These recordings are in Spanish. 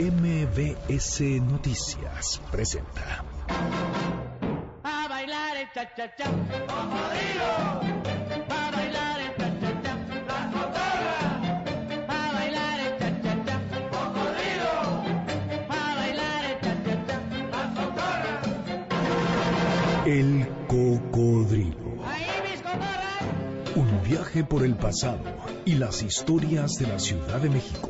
MBS Noticias presenta. A bailar el cha cha cha. A bailar el cha cha cha. A bailar el cha cha cha. A bailar el cha cha cha. El cocodrilo. Ahí mis cotorras. Un viaje por el pasado y las historias de la Ciudad de México.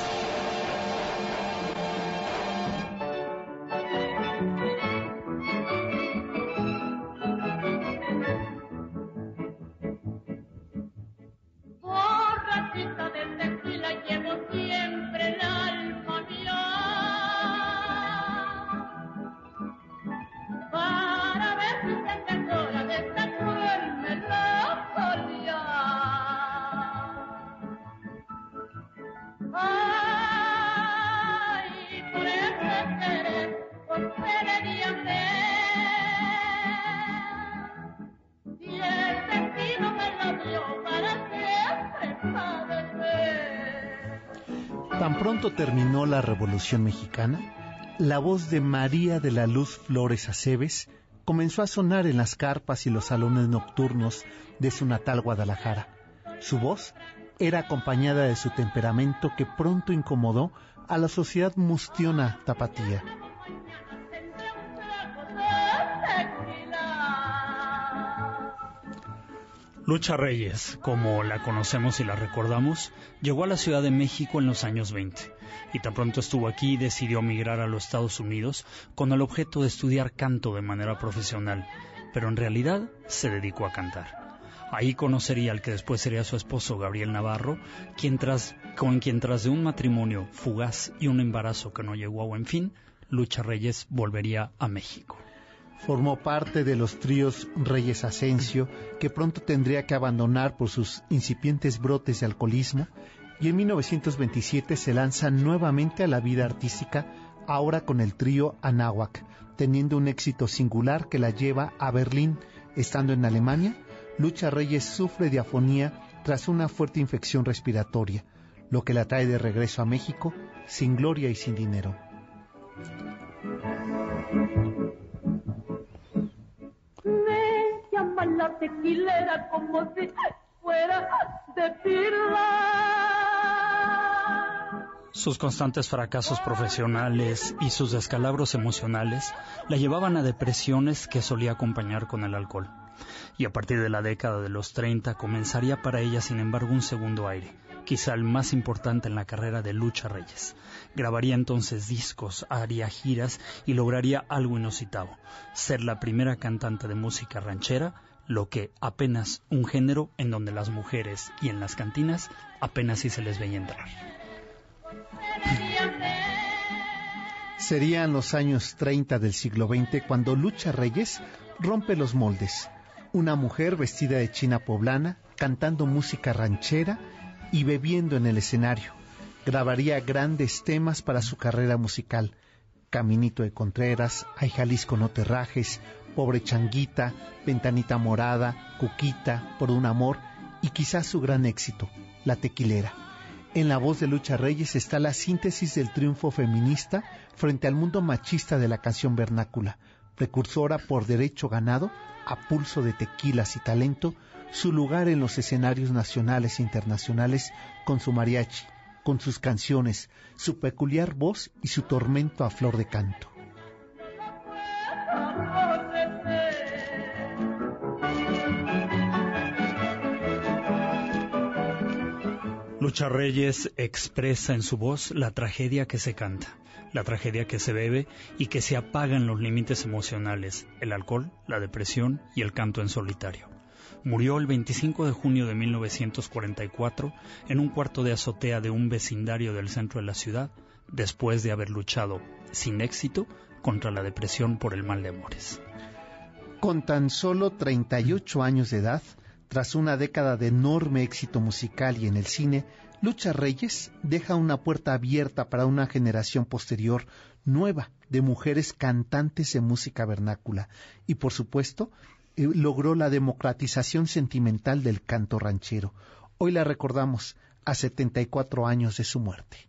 Terminó la Revolución Mexicana, la voz de María de la Luz Flores Aceves comenzó a sonar en las carpas y los salones nocturnos de su natal Guadalajara. Su voz era acompañada de su temperamento que pronto incomodó a la sociedad mustiona tapatía. Lucha Reyes, como la conocemos y la recordamos, llegó a la Ciudad de México en los años 20 y tan pronto estuvo aquí decidió migrar a los Estados Unidos con el objeto de estudiar canto de manera profesional, pero en realidad se dedicó a cantar. Ahí conocería al que después sería su esposo Gabriel Navarro, quien tras, con quien tras de un matrimonio fugaz y un embarazo que no llegó a buen fin, Lucha Reyes volvería a México. Formó parte de los tríos Reyes Asensio, que pronto tendría que abandonar por sus incipientes brotes de alcoholismo, y en 1927 se lanza nuevamente a la vida artística, ahora con el trío Anáhuac, teniendo un éxito singular que la lleva a Berlín. Estando en Alemania, Lucha Reyes sufre de afonía tras una fuerte infección respiratoria, lo que la trae de regreso a México sin gloria y sin dinero. Tequilera como si fuera de. Sus constantes fracasos profesionales y sus descalabros emocionales la llevaban a depresiones que solía acompañar con el alcohol. Y a partir de la década de los 30 comenzaría para ella, sin embargo, un segundo aire, quizá el más importante en la carrera de Lucha Reyes. Grabaría entonces discos, haría giras y lograría algo inusitado, ser la primera cantante de música ranchera, lo que apenas un género en donde las mujeres y en las cantinas apenas si se les veía entrar. Serían los años 30 del siglo XX cuando Lucha Reyes rompe los moldes. Una mujer vestida de china poblana, cantando música ranchera y bebiendo en el escenario. Grabaría grandes temas para su carrera musical. Caminito de Contreras, Ay Jalisco no te rajes, Pobre Changuita, Ventanita Morada, Cuquita, Por un amor y quizás su gran éxito, La Tequilera. En la voz de Lucha Reyes está la síntesis del triunfo feminista frente al mundo machista de la canción vernácula, precursora por derecho ganado, a pulso de tequilas y talento, su lugar en los escenarios nacionales e internacionales con su mariachi, con sus canciones, su peculiar voz y su tormento a flor de canto. Lucha Reyes expresa en su voz la tragedia que se canta, la tragedia que se bebe y que se apagan los límites emocionales, el alcohol, la depresión y el canto en solitario. Murió el 25 de junio de 1944 en un cuarto de azotea de un vecindario del centro de la ciudad, después de haber luchado, sin éxito, contra la depresión por el mal de amores. Con tan solo 38 años de edad, tras una década de enorme éxito musical y en el cine, Lucha Reyes deja una puerta abierta para una generación posterior nueva de mujeres cantantes de música vernácula y, por supuesto, eh, logró la democratización sentimental del canto ranchero. Hoy la recordamos a 74 años de su muerte.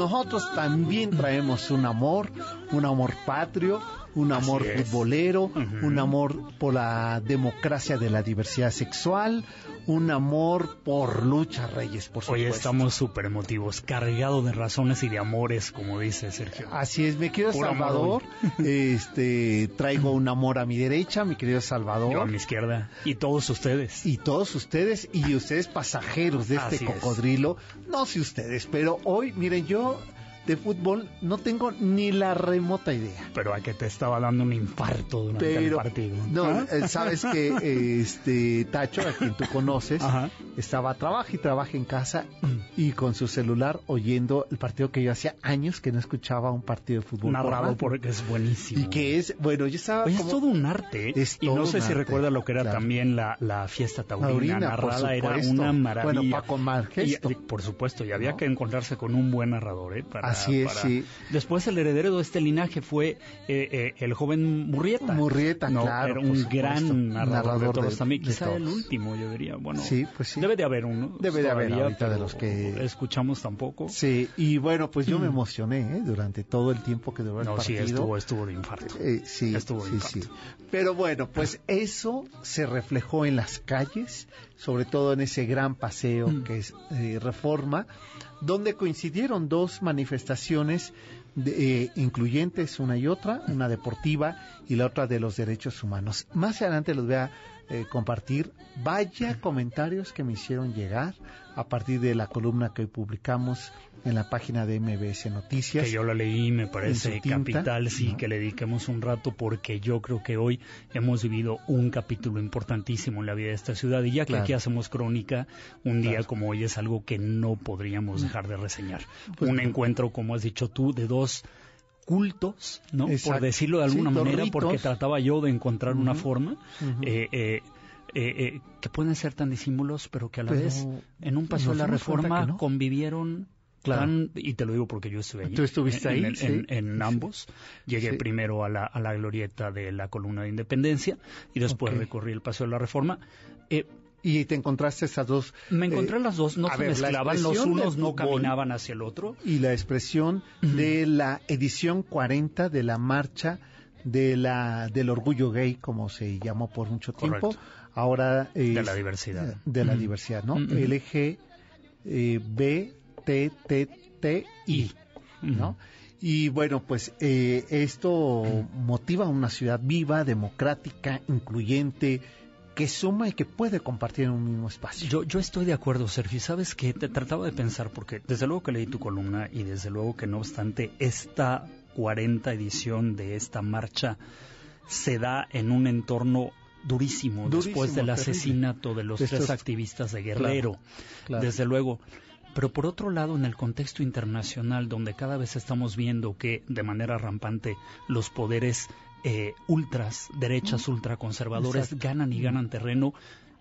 Nosotros también traemos un amor, un amor patrio, un amor futbolero, un amor por la democracia de la diversidad sexual, un amor por Lucha Reyes, por Hoy supuesto. estamos súper emotivos, cargados de razones y de amores, como dice Sergio. Así es, mi querido amor Salvador, este, traigo un amor a mi derecha, mi querido Yo a Salvador. mi izquierda. Y todos ustedes. Y todos ustedes, y ustedes pasajeros de este Así es. cocodrilo, no sé ustedes, pero hoy, miren, yo de fútbol no tengo ni la remota idea. Pero a que te estaba dando un infarto durante el partido. no, ¿Ah? eh, sabes que este Tacho, a quien tú conoces, Ajá. estaba trabaja y trabaja en casa y con su celular oyendo el partido que yo hacía años que no escuchaba un partido de fútbol. por Narrado radio. porque es buenísimo. Y que es, bueno, yo estaba Oye, como... es todo un arte. ¿eh? Es y no sé si recuerda lo que era claro. también la, la fiesta taurina, por narrada, era una maravilla. Bueno, Paco. Y- y, por supuesto, y había ¿No? que encontrarse con un buen narrador, ¿eh? Para, Así es, para- sí. Después el heredero de este linaje fue eh, eh, el joven Murrieta. Murrieta, No, claro, Era un supuesto. gran narrador, Narrador de toros de- también. de Quizá el último, yo diría. Bueno, Sí, pues sí. debe de haber uno. Debe de haber ahorita de los que- escuchamos tampoco. Sí, y bueno, pues yo me Mm. emocioné ¿eh? durante todo el tiempo que duró el No, sí, partido. estuvo, estuvo de infarto. Eh, sí, Estuvo de sí, infarto. sí. Pero bueno, pues eso se reflejó en las calles, sobre todo en ese gran paseo Mm. que es eh, Reforma, donde coincidieron dos manifestaciones de- eh, incluyentes, una y otra, una deportiva y la otra de los derechos humanos. Más adelante los voy a eh, compartir. Vaya comentarios que me hicieron llegar a partir de la columna que hoy publicamos en la página de MBS Noticias. Que yo la leí me parece capital, sí, ¿no? que le dediquemos un rato porque yo creo que hoy hemos vivido un capítulo importantísimo en la vida de esta ciudad y ya que Claro. aquí hacemos crónica, un día Claro. como hoy es algo que no podríamos dejar de reseñar. Pues un no. encuentro, como has dicho tú, de dos cultos, ¿no? Exacto. Por decirlo de Sí, alguna dos manera, porque trataba yo de encontrar una Ujú. forma Ujú. eh, eh, eh, eh, que pueden ser tan disímbulos, pero que a la Pero vez en un paso de la reforma no. convivieron Claro. tan, y te lo digo porque yo estuve allí. Tú estuviste en, ahí, en- sí. en- en Sí. ambos. Llegué Sí. primero a la, a la glorieta de la columna de Independencia y después Ok. recorrí el paseo de la reforma. Eh, Y te encontraste esas dos. me encontré eh, las dos, no se ver, la mezclaban, los unos no caminaban hacia el otro. Y la expresión de la edición 40 de la marcha de la del orgullo gay, como se llamó por mucho tiempo. Correcto. Ahora es- De la diversidad. De la Ujú. diversidad, ¿no? LG eh, B T T T I, ¿no? Y bueno, pues eh, esto motiva una ciudad viva, democrática, incluyente, que suma y que puede compartir en un mismo espacio. Yo, yo estoy de acuerdo, Sergio. ¿Sabes qué? Te trataba de pensar, porque desde luego que leí tu columna y desde luego que no obstante esta 40 edición de esta marcha se da en un entorno durísimo, Durísimo, después del asesinato de los tres activistas de Guerrero. claro. Desde luego. Pero por otro lado, en el contexto internacional, donde cada vez estamos viendo que de manera rampante los poderes eh, ultras, derechas, ultraconservadores, Exacto. ganan y ganan terreno,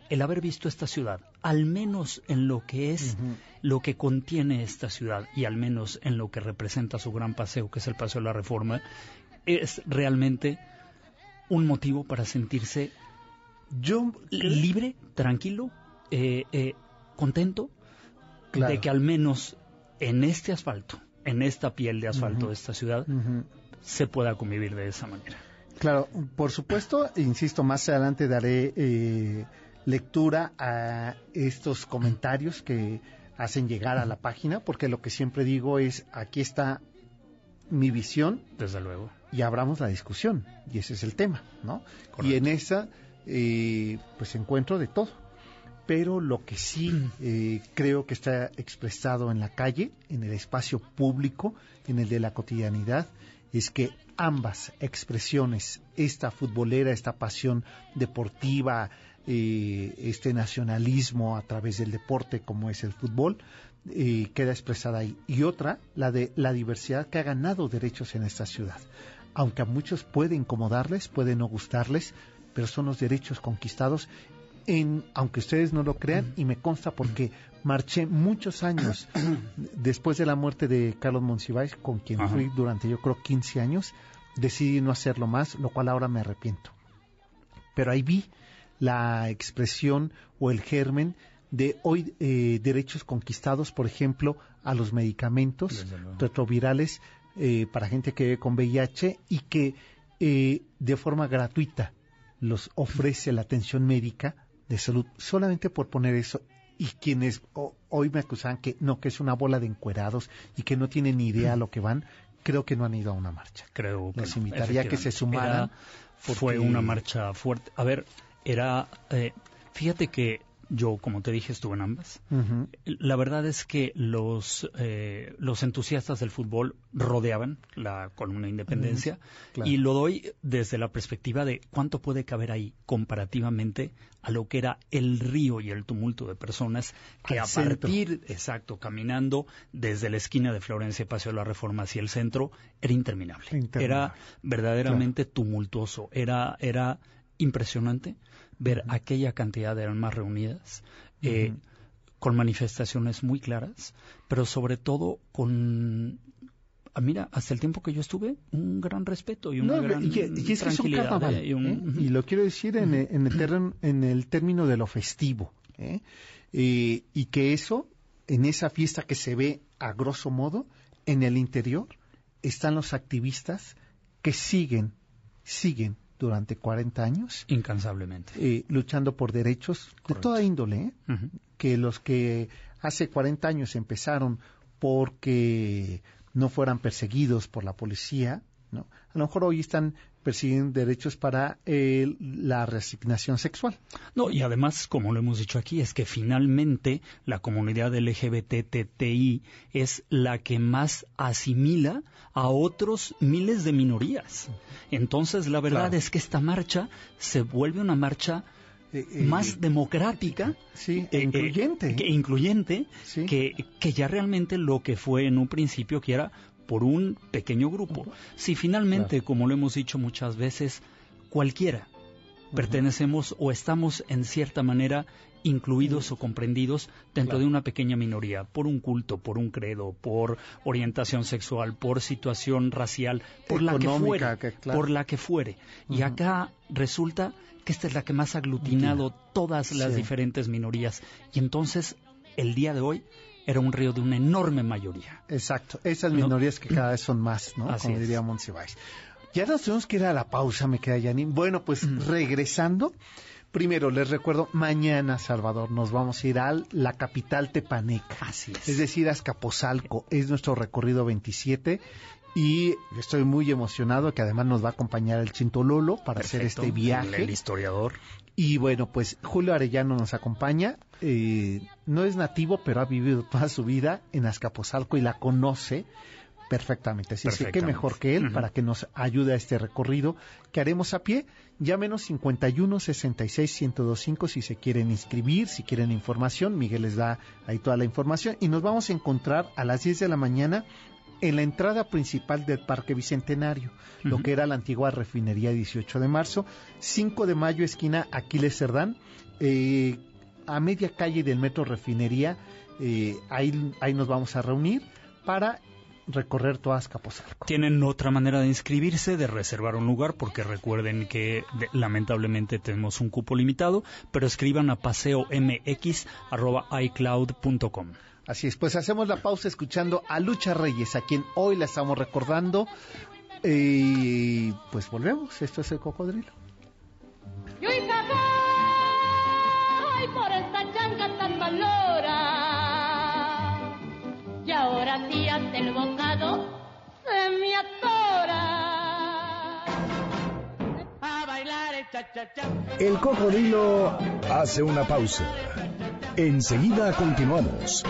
el haber visto esta ciudad, al menos en lo que es lo que contiene esta ciudad y al menos en lo que representa su gran paseo, que es el Paseo de la Reforma, es realmente un motivo para sentirse Yo libre, tranquilo, eh, eh, contento Claro. de que al menos en este asfalto, en esta piel de asfalto de esta ciudad se pueda convivir de esa manera. Claro, por supuesto, insisto, más adelante daré eh, lectura a estos comentarios que hacen llegar a la página, porque lo que siempre digo es, aquí está mi visión Desde luego. y abramos la discusión, y ese es el tema, ¿no? Y en esa, eh, pues encuentro de todo. Pero lo que sí eh, creo que está expresado en la calle, en el espacio público, en el de la cotidianidad, es que ambas expresiones, esta futbolera, esta pasión deportiva, eh, este nacionalismo a través del deporte como es el fútbol, eh, queda expresada ahí. Y otra, la de la diversidad que ha ganado derechos en esta ciudad. Aunque a muchos puede incomodarles, puede no gustarles, pero son los derechos conquistados en, aunque ustedes no lo crean, y me consta porque marché muchos años después de la muerte de Carlos Monsiváis, con quien Ajá. fui durante yo creo 15 años, decidí no hacerlo más, lo cual ahora me arrepiento. Pero ahí vi la expresión o el germen de hoy eh, derechos conquistados, por ejemplo, a los medicamentos retrovirales eh, para gente que vive con VIH y que eh, de forma gratuita los ofrece la atención médica de salud, solamente por poner eso. Y quienes hoy me acusan que no, que es una bola de encuerados y que no tienen ni idea a lo que van, creo que no han ido a una marcha. Creo que no, invitaría a que se sumaran, Era- porque- Fue una marcha fuerte. A ver, era... eh, fíjate que yo, como te dije, estuve en ambas. La verdad es que los, eh, los entusiastas del fútbol rodeaban la columna de Independencia claro. y lo doy desde la perspectiva de cuánto puede caber ahí comparativamente a lo que era el río y el tumulto de personas que Al a centro. partir, exacto, caminando desde la esquina de Florencia Paseo de la Reforma hacia el centro, era interminable. Interminable. Era verdaderamente tumultuoso, era, era impresionante ver aquella cantidad de almas reunidas. eh, con manifestaciones muy claras, pero sobre todo con, ah, mira, hasta el tiempo que yo estuve, un gran respeto y una No, gran y, y es que es un carnaval, ¿eh? Y un- ¿eh? y lo quiero decir en, el- en el, terren- en el término de lo festivo. Eh, y que eso, en esa fiesta que se ve a grosso modo, en el interior, están los activistas que siguen, siguen durante 40 años Incansablemente. eh, luchando por derechos de toda índole, ¿eh? Que los que hace 40 años empezaron porque no fueran perseguidos por la policía, ¿no? A lo mejor hoy están persiguiendo derechos para eh, la resignación sexual. No, y además, como lo hemos dicho aquí, es que finalmente la comunidad LGBTTI es la que más asimila a otros miles de minorías. Entonces, la verdad Claro. es que esta marcha se vuelve una marcha Eh, eh, más democrática sí, eh, e incluyente. eh, que incluyente Sí. que, que ya realmente lo que fue en un principio que era por un pequeño grupo. Si finalmente, Claro. como lo hemos dicho muchas veces, cualquiera pertenecemos o estamos en cierta manera incluidos o comprendidos dentro Claro. de una pequeña minoría, por un culto, por un credo, por orientación sexual, por situación racial, por la que fuere, que- claro. por la que fuere. Y acá resulta que esta es la que más ha aglutinado todas las Sí. diferentes minorías. Y entonces, el día de hoy era un río de una enorme mayoría. Exacto, esas ¿No? minorías que cada vez son más, ¿no? Así Como diría Monsiváis. Ya nos tenemos que ir a la pausa, me queda Janine. Bueno, pues regresando, primero les recuerdo, mañana, Salvador, nos vamos a ir a la capital tepaneca. Así es. Es decir, a Azcapotzalco. Es nuestro recorrido 27 y estoy muy emocionado que además nos va a acompañar el Chintololo para hacer este viaje. El historiador. Y bueno, pues Julio Arellano nos acompaña. eh, no es nativo, pero ha vivido toda su vida en Azcapotzalco y la conoce perfectamente. Así es que mejor que él para que nos ayude a este recorrido que haremos a pie. Llámenos 51 66 1025 si se quieren inscribir, si quieren información. Miguel les da ahí toda la información. Y nos vamos a encontrar a las 10 de la mañana en la entrada principal del Parque Bicentenario, lo que era la antigua refinería 18 de marzo, 5 de mayo, esquina Aquiles Cerdán, eh, a media calle del metro Refinería, eh, ahí, ahí nos vamos a reunir para recorrer toda Azcapotzalco. Tienen otra manera de inscribirse, de reservar un lugar, porque recuerden que de- lamentablemente tenemos un cupo limitado, pero escriban a paseomx.icloud.com. Así es, pues hacemos la pausa escuchando a Lucha Reyes, a quien hoy la estamos recordando. Y pues volvemos, esto es el cocodrilo. El cha-cha-cha. El cocodrilo hace una pausa. Enseguida continuamos.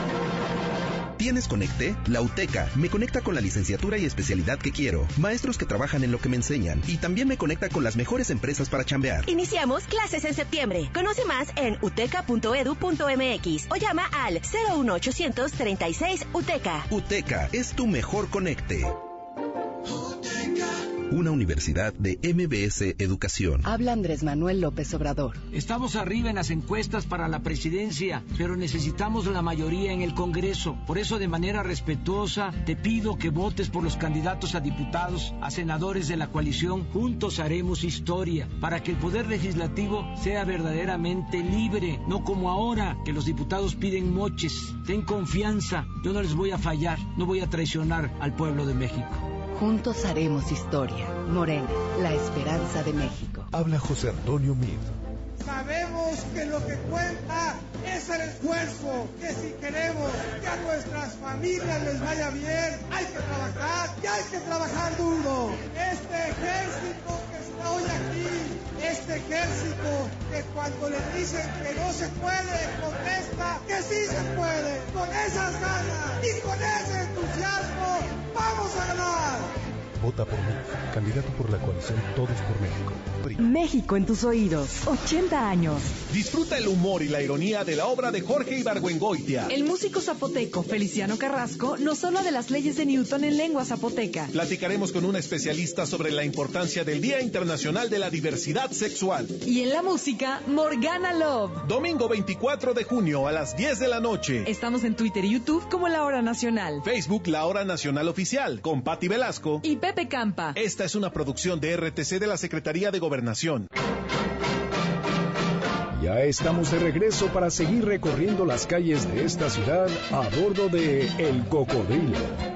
¿Tienes Conecte? La UTECA me conecta con la licenciatura y especialidad que quiero, maestros que trabajan en lo que me enseñan y también me conecta con las mejores empresas para chambear. Iniciamos clases en septiembre. Conoce más en uteca.edu.mx o llama al 01800 36 UTECA. UTECA es tu mejor conecte. Una universidad de MBS Educación. Habla Andrés Manuel López Obrador. Estamos arriba en las encuestas para la presidencia, pero necesitamos la mayoría en el Congreso. Por eso, de manera respetuosa, te pido que votes por los candidatos a diputados, a senadores de la coalición. Juntos haremos historia para que el Poder Legislativo sea verdaderamente libre, no como ahora, que los diputados piden moches. Ten confianza, yo no les voy a fallar, no voy a traicionar al pueblo de México. Juntos haremos historia. Morena, la esperanza de México. Habla José Antonio Mid. Sabemos que lo que cuenta es el esfuerzo, que si queremos que a nuestras familias les vaya bien, hay que trabajar y hay que trabajar duro. Este ejército que está hoy aquí, este ejército que cuando le dicen que no se puede, contesta que sí se puede. Con esas ganas y con ese entusiasmo, vamos a ganar. Vota por mí, candidato por la coalición Todos por México. PRI. México en tus oídos. 80 años. Disfruta el humor y la ironía de la obra de Jorge Ibargüengoitia. El músico zapoteco Feliciano Carrasco nos habla de las leyes de Newton en lengua zapoteca. Platicaremos con una especialista sobre la importancia del Día Internacional de la Diversidad Sexual. Y en la música, Morgana Love. Domingo 24 de junio a las 10 de la noche. Estamos en Twitter y YouTube como La Hora Nacional. Facebook La Hora Nacional Oficial con Patti Velasco. Y Pepe Campa. Esta es una producción de RTC de la Secretaría de Gobernación. Ya estamos de regreso para seguir recorriendo las calles de esta ciudad a bordo de El Cocodrilo.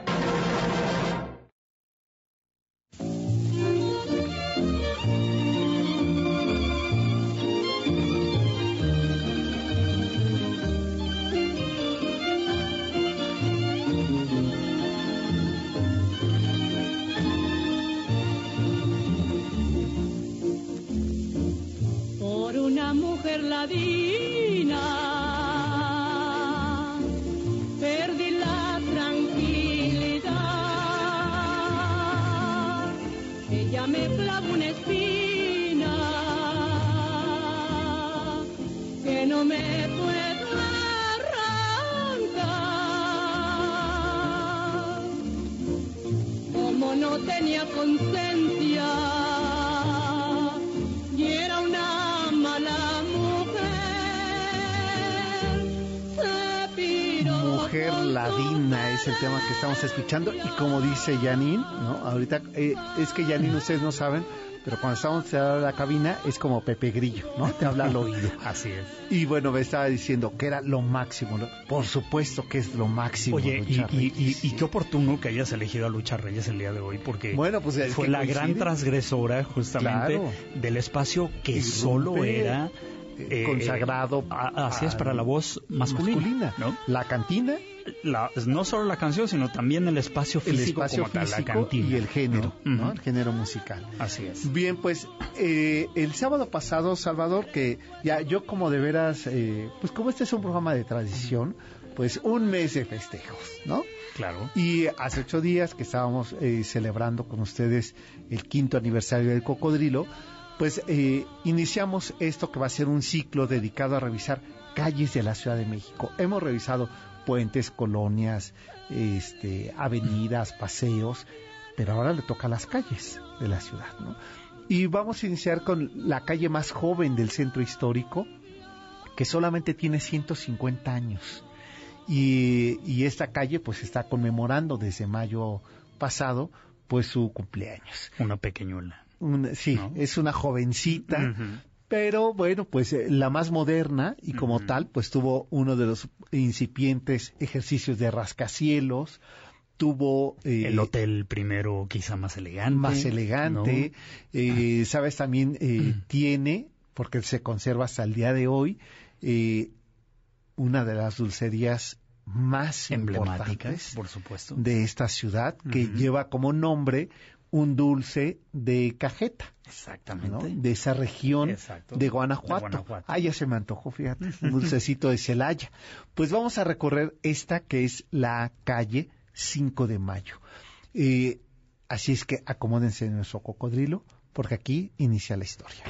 Estamos escuchando y como dice Janine, ¿no? Ahorita eh, es que Janine ustedes no saben, pero cuando estamos en la cabina es como Pepe Grillo, ¿no? Te habla al oído. Así es. Y bueno, me estaba diciendo que era lo máximo. ¿no? Por supuesto que es lo máximo. Oye, y, Lucha y- y- Reyes. y qué oportuno que hayas elegido a Lucha Reyes el día de hoy, porque Bueno, pues es fue la gran transgresora justamente Claro. del espacio que solo era eh, consagrado a- así es para la voz masculina, masculina. ¿no? La cantina, La- no solo la canción, sino también el espacio el físico, espacio como tal, la cantina, y el género, ¿no? ¿no? Ujú. El género musical. Así es. Bien, pues eh, el sábado pasado, Salvador, que ya yo como de veras, eh, pues como este es un programa de tradición, pues un mes de festejos, ¿no? Claro. Y hace ocho días que estábamos eh, celebrando con ustedes el quinto aniversario del cocodrilo, pues eh, iniciamos esto que va a ser un ciclo dedicado a revisar calles de la Ciudad de México. Hemos revisado puentes, colonias, este, avenidas, paseos, pero ahora le toca las calles de la ciudad, ¿no? Y vamos a iniciar con la calle más joven del centro histórico, que solamente tiene 150 años. Y, y esta calle pues está conmemorando desde mayo pasado pues su cumpleaños. Una pequeñuela. Sí, ¿No? es una jovencita. Pero bueno, pues eh, la más moderna y como tal, pues tuvo uno de los incipientes ejercicios de rascacielos, tuvo eh, el hotel primero quizá más elegante. Más elegante. Eh, Sabes, también eh, tiene, porque se conserva hasta el día de hoy, una de las dulcerías más emblemáticas, por supuesto, de esta ciudad, que lleva como nombre un dulce de cajeta. Exactamente. De esa región Exacto. de Guanajuato. De Guanajuato. Ah, ya se me antojó, fíjate, un dulcecito de Celaya. Pues vamos a recorrer esta que es la calle 5 de mayo. Eh, así es que acomódense en nuestro cocodrilo, porque aquí inicia la historia.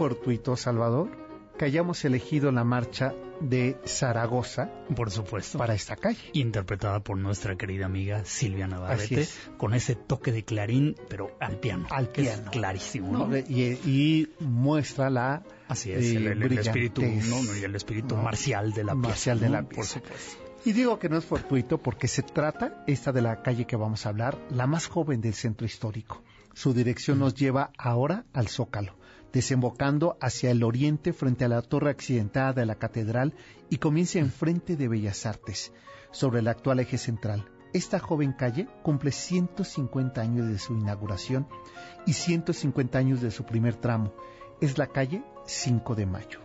Fortuito, Salvador, que hayamos elegido la marcha de Zaragoza por supuesto para esta calle interpretada por nuestra querida amiga Silvia Navarrete es. con ese toque de clarín pero al piano Al piano. es clarísimo ¿no? ¿no? y, y muestra la así es eh, el, el- el espíritu ¿no? Y el espíritu marcial de la pieza marcial de la por pieza. supuesto Y digo que no es fortuito porque se trata, esta de la calle que vamos a hablar, la más joven del centro histórico. Su dirección nos lleva ahora al Zócalo, desembocando hacia el oriente frente a la torre accidentada de la catedral y comienza enfrente de Bellas Artes, sobre el actual eje central. Esta joven calle cumple 150 años de su inauguración y 150 años de su primer tramo. Es la calle 5 de Mayo.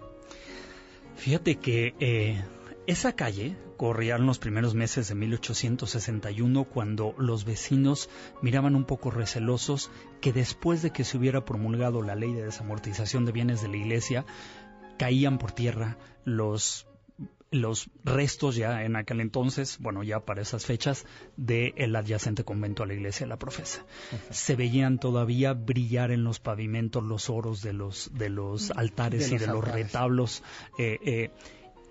Fíjate que eh, esa calle corría en los primeros meses de 1861 cuando los vecinos miraban un poco recelosos que después de que se hubiera promulgado la ley de desamortización de bienes de la iglesia, caían por tierra los los restos ya en aquel entonces, bueno, ya para esas fechas, del adyacente convento a la iglesia de la profesa. Se veían todavía brillar en los pavimentos los oros de los, de los altares De y los de los altares. retablos. eh, eh,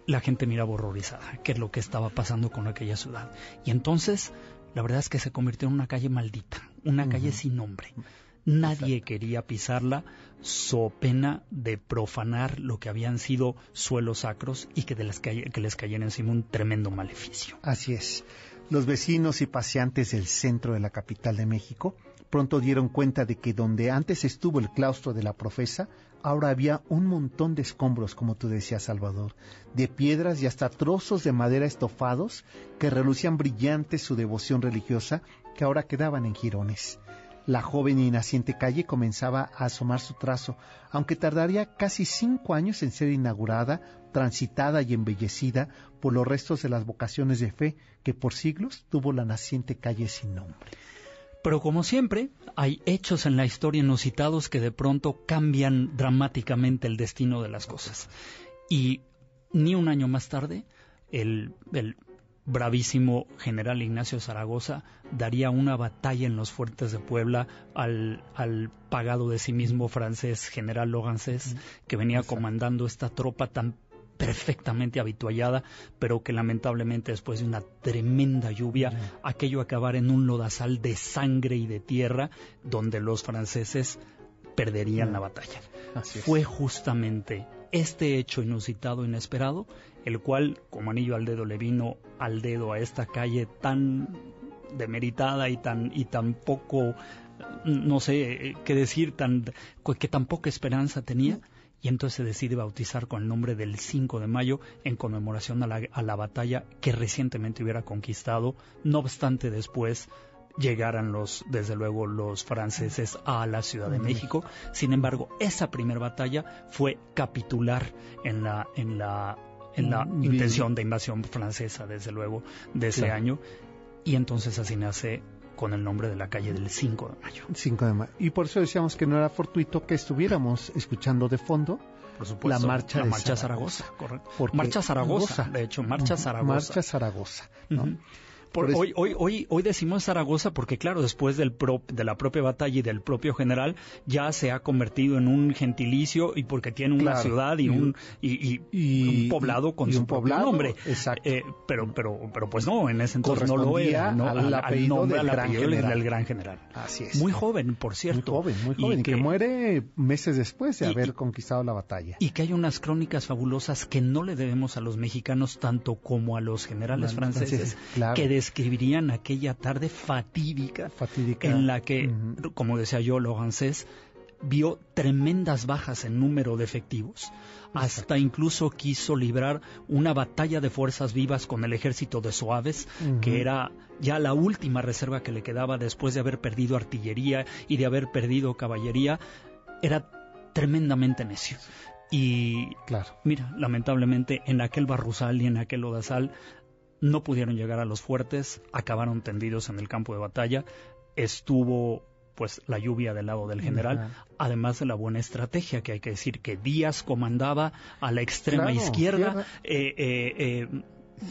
la gente miraba horrorizada qué es lo que estaba pasando con aquella ciudad. Y entonces, la verdad es que se convirtió en una calle maldita, una calle sin nombre. Nadie quería pisarla so pena de profanar lo que habían sido suelos sacros y que, de las que, que les cayera encima un tremendo maleficio. Así es. Los vecinos y paseantes del centro de la capital de México pronto dieron cuenta de que donde antes estuvo el claustro de la profesa, ahora había un montón de escombros, como tú decías, Salvador, de piedras y hasta trozos de madera estofados que relucían brillantes su devoción religiosa que ahora quedaban en jirones. La joven y naciente calle comenzaba a asomar su trazo, aunque tardaría casi cinco años en ser inaugurada, transitada y embellecida por los restos de las vocaciones de fe que por siglos tuvo la naciente calle sin nombre. Pero como siempre, hay hechos en la historia inusitados que de pronto cambian dramáticamente el destino de las cosas. Y ni un año más tarde, el, el bravísimo general Ignacio Zaragoza daría una batalla en los fuertes de Puebla al, al pagado de sí mismo francés general Logancés, que venía comandando esta tropa tan perfectamente habituallada, pero que lamentablemente después de una tremenda lluvia, aquello acabar en un lodazal de sangre y de tierra, donde los franceses perderían la batalla. Así es. Fue justamente este hecho inusitado, inesperado, el cual, como anillo al dedo, le vino al dedo a esta calle tan demeritada y tan, y tan poco, no sé qué decir, tan, que tan poca esperanza tenía, y entonces se decide bautizar con el nombre del 5 de mayo en conmemoración a la, a la batalla que recientemente hubiera conquistado, no obstante después llegaran los, desde luego, los franceses a la Ciudad de México. Sin embargo, esa primera batalla fue capitular en la, en la, en la Mm, intención de invasión francesa, desde luego, de ese Claro. año. Y entonces así nace con el nombre de la calle del 5 de mayo. 5 de mayo. Y por eso decíamos que no era fortuito que estuviéramos escuchando de fondo por supuesto, la marcha, la de marcha Zaragoza. Zaragoza, correcto. Marcha Zaragoza, goza. de hecho, marcha Zaragoza. Marcha Zaragoza, ¿no? Por hoy, hoy, hoy, hoy decimos Zaragoza porque, claro, después del pro- de la propia batalla y del propio general, ya se ha convertido en un gentilicio y porque tiene una Claro. ciudad y, un, y, y y- un poblado con y su un propio poblado, nombre. exacto. Eh, pero, pero, pero pues no, en ese entonces no lo era. ¿no? al apellido nombre, del al gran general. del gran general. Así es. Muy joven, por Muy cierto. joven, muy joven, y que, que- muere meses después de haber conquistado la batalla. y que hay unas crónicas fabulosas que no le debemos a los mexicanos tanto como a los generales franceses, franceses, claro. que describirían aquella tarde fatídica, Fatídica. en la que, como decía yo, Lorancés vio tremendas bajas en número de efectivos. Hasta incluso quiso librar una batalla de fuerzas vivas con el ejército de Soaves, Ujú. que era ya la última reserva que le quedaba después de haber perdido artillería y de haber perdido caballería. Era tremendamente necio. Y Claro. Mira, lamentablemente en aquel barruzal y en aquel odazal no pudieron llegar a los fuertes, acabaron tendidos en el campo de batalla, estuvo pues la lluvia del lado del general, Ajá. además de la buena estrategia que hay que decir que Díaz comandaba a la extrema Claro, izquierda, eh, eh, eh,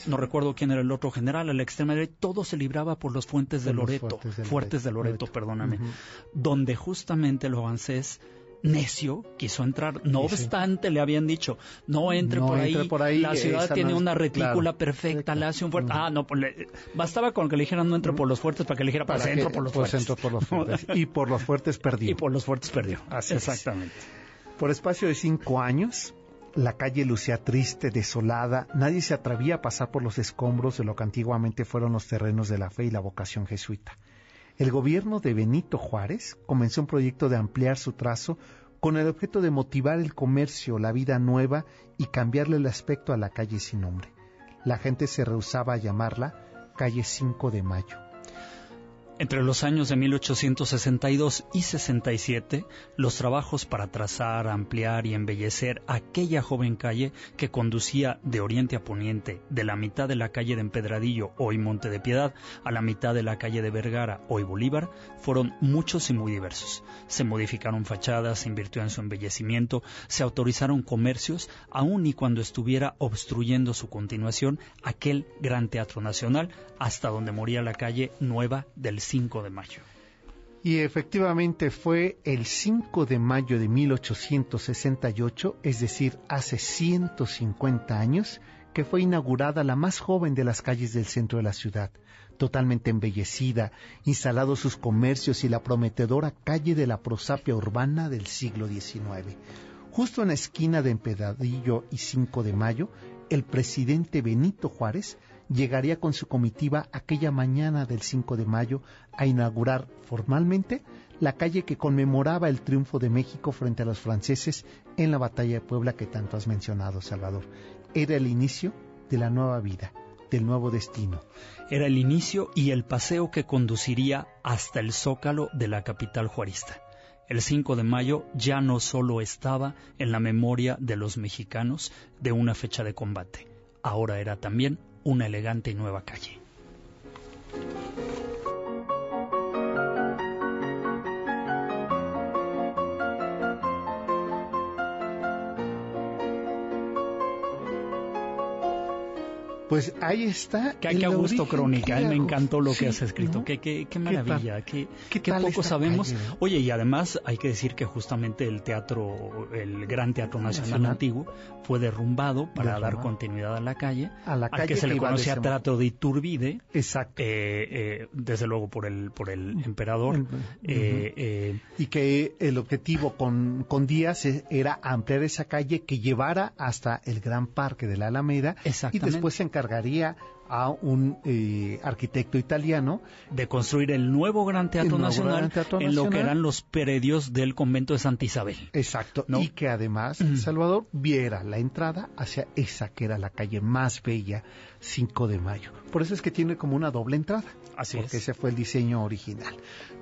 no recuerdo quién era el otro general, a la extrema derecha, todo se libraba por los fuentes de los Loreto, fuertes de fuertes de Loreto, Loreto, Loreto. perdóname, donde justamente el francés necio quiso entrar. No Sí, sí. obstante, le habían dicho, no entre, No por, ahí, entre por ahí, la ciudad tiene no es- una retícula claro, perfecta, le hace un fuerte... Ah, no, pues le- bastaba con que le dijeran no entre por los fuertes para que le dijera, pues entro por los pues fuertes. entró por los fuertes. y por los fuertes perdió. Y por los fuertes perdió. Así es. Exactamente. Por espacio de cinco años, la calle lucía triste, desolada, nadie se atrevía a pasar por los escombros de lo que antiguamente fueron los terrenos de la fe y la vocación jesuita. El gobierno de Benito Juárez comenzó un proyecto de ampliar su trazo con el objeto de motivar el comercio, la vida nueva y cambiarle el aspecto a la calle sin nombre. La gente se rehusaba a llamarla calle 5 de Mayo. Entre los años de 1862 y 67, los trabajos para trazar, ampliar y embellecer aquella joven calle que conducía de oriente a poniente, de la mitad de la calle de Empedradillo, hoy Monte de Piedad, a la mitad de la calle de Vergara, hoy Bolívar, fueron muchos y muy diversos. Se modificaron fachadas, se invirtió en su embellecimiento, se autorizaron comercios, aun y cuando estuviera obstruyendo su continuación aquel gran teatro nacional, hasta donde moría la calle nueva del 5 de mayo. Y efectivamente fue el 5 de mayo de 1868, es decir, hace 150 años, que fue inaugurada la más joven de las calles del centro de la ciudad, totalmente embellecida, instalados sus comercios y la prometedora calle de la prosapia urbana del siglo XIX. Justo en la esquina de Empedadillo y 5 de mayo, el presidente Benito Juárez llegaría con su comitiva aquella mañana del 5 de mayo a inaugurar formalmente la calle que conmemoraba el triunfo de México frente a los franceses en la batalla de Puebla que tanto has mencionado, Salvador. Era el inicio de la nueva vida, del nuevo destino. Era el inicio y el paseo que conduciría hasta el zócalo de la capital juarista. El 5 de mayo ya no solo estaba en la memoria de los mexicanos de una fecha de combate, ahora era también una elegante nueva calle. Pues ahí está. Qué, qué a gusto crónica, me encantó lo que has escrito, ¿no? qué, qué, qué ¿Qué maravilla, qué, ¿Qué qué tal poco sabemos. calle? Oye, y además hay que decir que justamente el teatro, el Gran Teatro Nacional, Nacional. Antiguo, fue derrumbado para dar continuidad a la calle, A la al calle que se le conocía Teatro de Iturbide, Exacto. eh, eh, desde luego por el, por el emperador. Ujú. eh, eh, y que el objetivo con, con Díaz e- era ampliar esa calle que llevara hasta el gran parque de la Alameda y después se encargaría a un eh, arquitecto italiano de construir el nuevo Gran Teatro nuevo Nacional Gran Teatro en lo que eran los predios del convento de Santa Isabel. Exacto. ¿No? Y que además Mm. Salvador viera la entrada hacia esa que era la calle más bella, 5 de mayo. Por eso es que tiene como una doble entrada. Así porque es. ese fue el diseño original.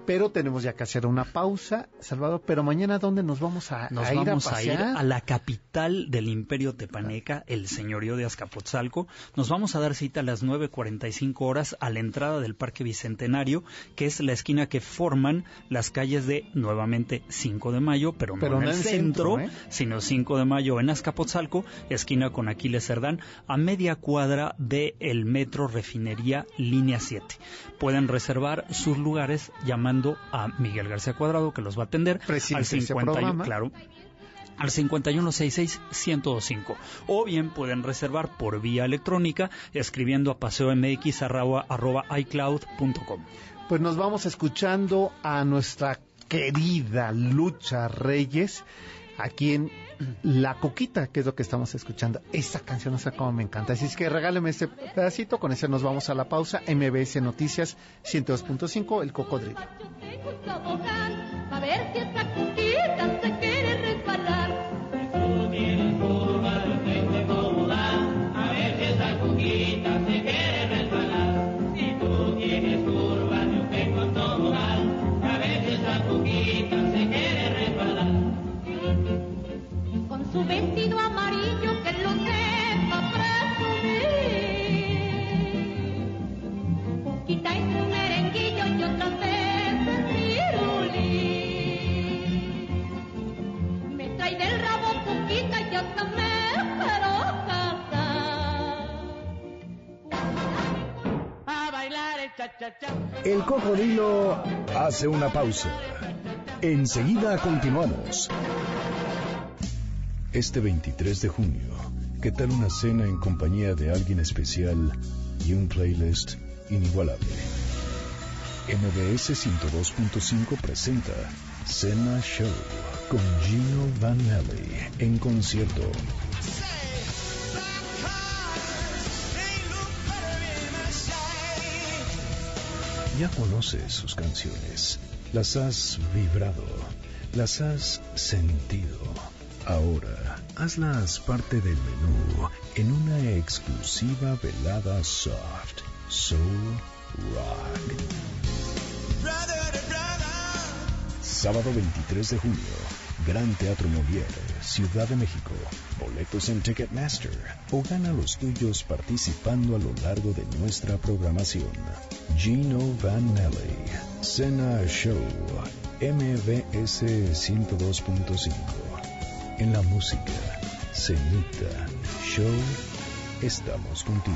Pero tenemos ya que hacer una pausa, Salvador. Pero mañana, ¿dónde nos vamos a, Nos a ir a vamos a ir a la capital del imperio tepaneca, el señorío de Azcapotzalco. Nos vamos a dar cita a las 9.45 horas a la entrada del Parque Bicentenario, que es la esquina que forman las calles de, nuevamente, 5 de mayo, pero no en el en centro, centro, ¿eh? sino 5 de mayo en Azcapotzalco, esquina con Aquiles Cerdán, a media cuadra de el metro Refinería Línea 7. Pueden reservar sus lugares llamando a Miguel García Cuadrado, que los va a atender Preside al ese 51, programa. claro, al 5166-1025. O bien pueden reservar por vía electrónica escribiendo a paseomx.icloud.com. Pues nos vamos escuchando a nuestra querida Lucha Reyes aquí en La Coquita, que es lo que estamos escuchando. Esta canción, no sé cómo me encanta. Así es que regáleme este pedacito, con ese nos vamos a la pausa. MBS Noticias 102.5, El Cocodrilo. A ver si esa cuquita se quiere resbalar. Vestido amarillo que lo sepa presumir. Cuquita es un merenguillo y otras veces pirulí. Me trae del rabo Cuquita y hasta me quiero casar. A bailar el cha-cha-cha. El cocodrilo hace una pausa. Enseguida continuamos. Este 23 de junio, ¿qué tal una cena en compañía de alguien especial y un playlist inigualable? MBS 102.5 presenta Cena Show con Gino Vanelli en concierto. Ya conoces sus canciones, las has vibrado, las has sentido. Ahora, hazlas parte del menú en una exclusiva velada soft, soul rock. Sábado 23 de junio, Gran Teatro Molière, Ciudad de México. Boletos en Ticketmaster o gana los tuyos participando a lo largo de nuestra programación. Gino Vanelli, Cena Show, MBS 102.5. En la música, Cenita, Show, estamos contigo.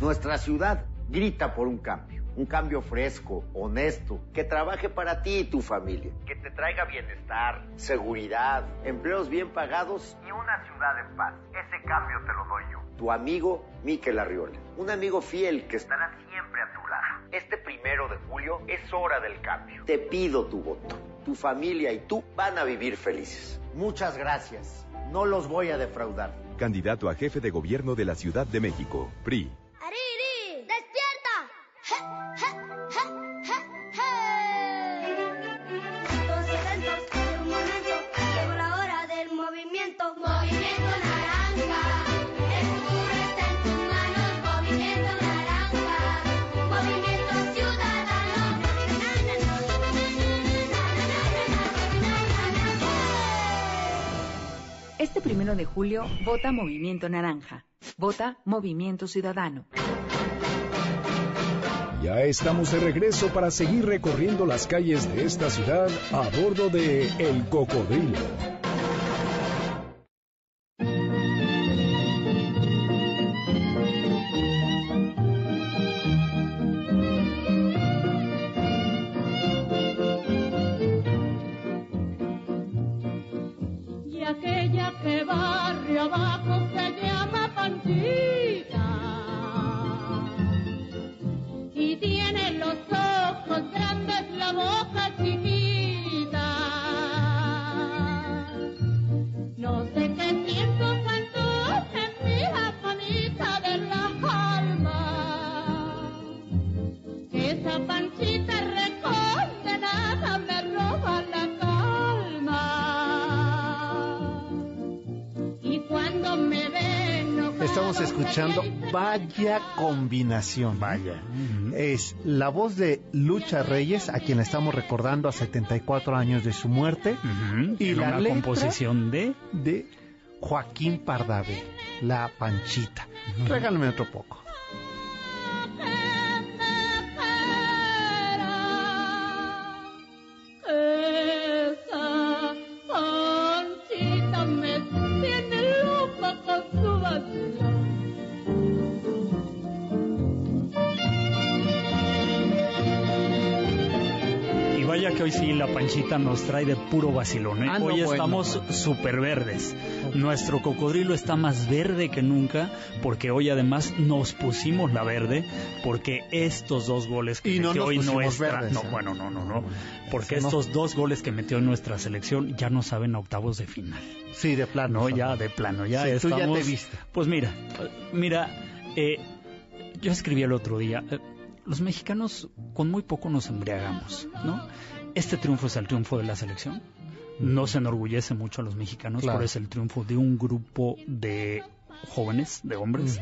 Nuestra ciudad grita por un cambio, un cambio fresco, honesto, que trabaje para ti y tu familia, que te traiga bienestar, seguridad, empleos bien pagados y una ciudad en paz. Ese cambio te lo doy yo. Tu amigo Miquel Arriola, un amigo fiel que estará siempre a tu lado. Este primero de julio es hora del cambio. Te pido tu voto. Tu familia y tú van a vivir felices. Muchas gracias. No los voy a defraudar. Candidato a jefe de gobierno de la Ciudad de México, PRI. ¡Ariri! ¡Despierta! Hora del movimiento. Movimiento naranja, primero de julio, vota Movimiento Naranja. Vota Movimiento Ciudadano. Ya estamos de regreso para seguir recorriendo las calles de esta ciudad a bordo de El Cocodrilo. Vaya combinación. Vaya. Es la voz de Lucha Reyes, a quien estamos recordando a 74 años de su muerte, y En la una letra composición de de Joaquín Pardavé, La Panchita. Regálame otro poco. Que hoy sí la panchita nos trae de puro vacilón. ¿eh? Ah, no, hoy bueno, estamos bueno. súper verdes. Nuestro cocodrilo está más verde que nunca porque hoy además nos pusimos la verde porque estos dos goles que Y metió hoy nuestra... verdes, no, ¿eh? bueno, no, no, no. Porque no. estos dos goles que metió nuestra selección ya no saben a octavos de final. Sí, de plano. No, ya de plano, ya Sí, tú ya estamos... te viste. Pues mira, mira, eh, yo escribí el otro día, eh, los mexicanos con muy poco nos embriagamos, ¿no? Este triunfo es el triunfo de la selección. No se enorgullece mucho a los mexicanos, Claro. pero es el triunfo de un grupo de jóvenes, de hombres,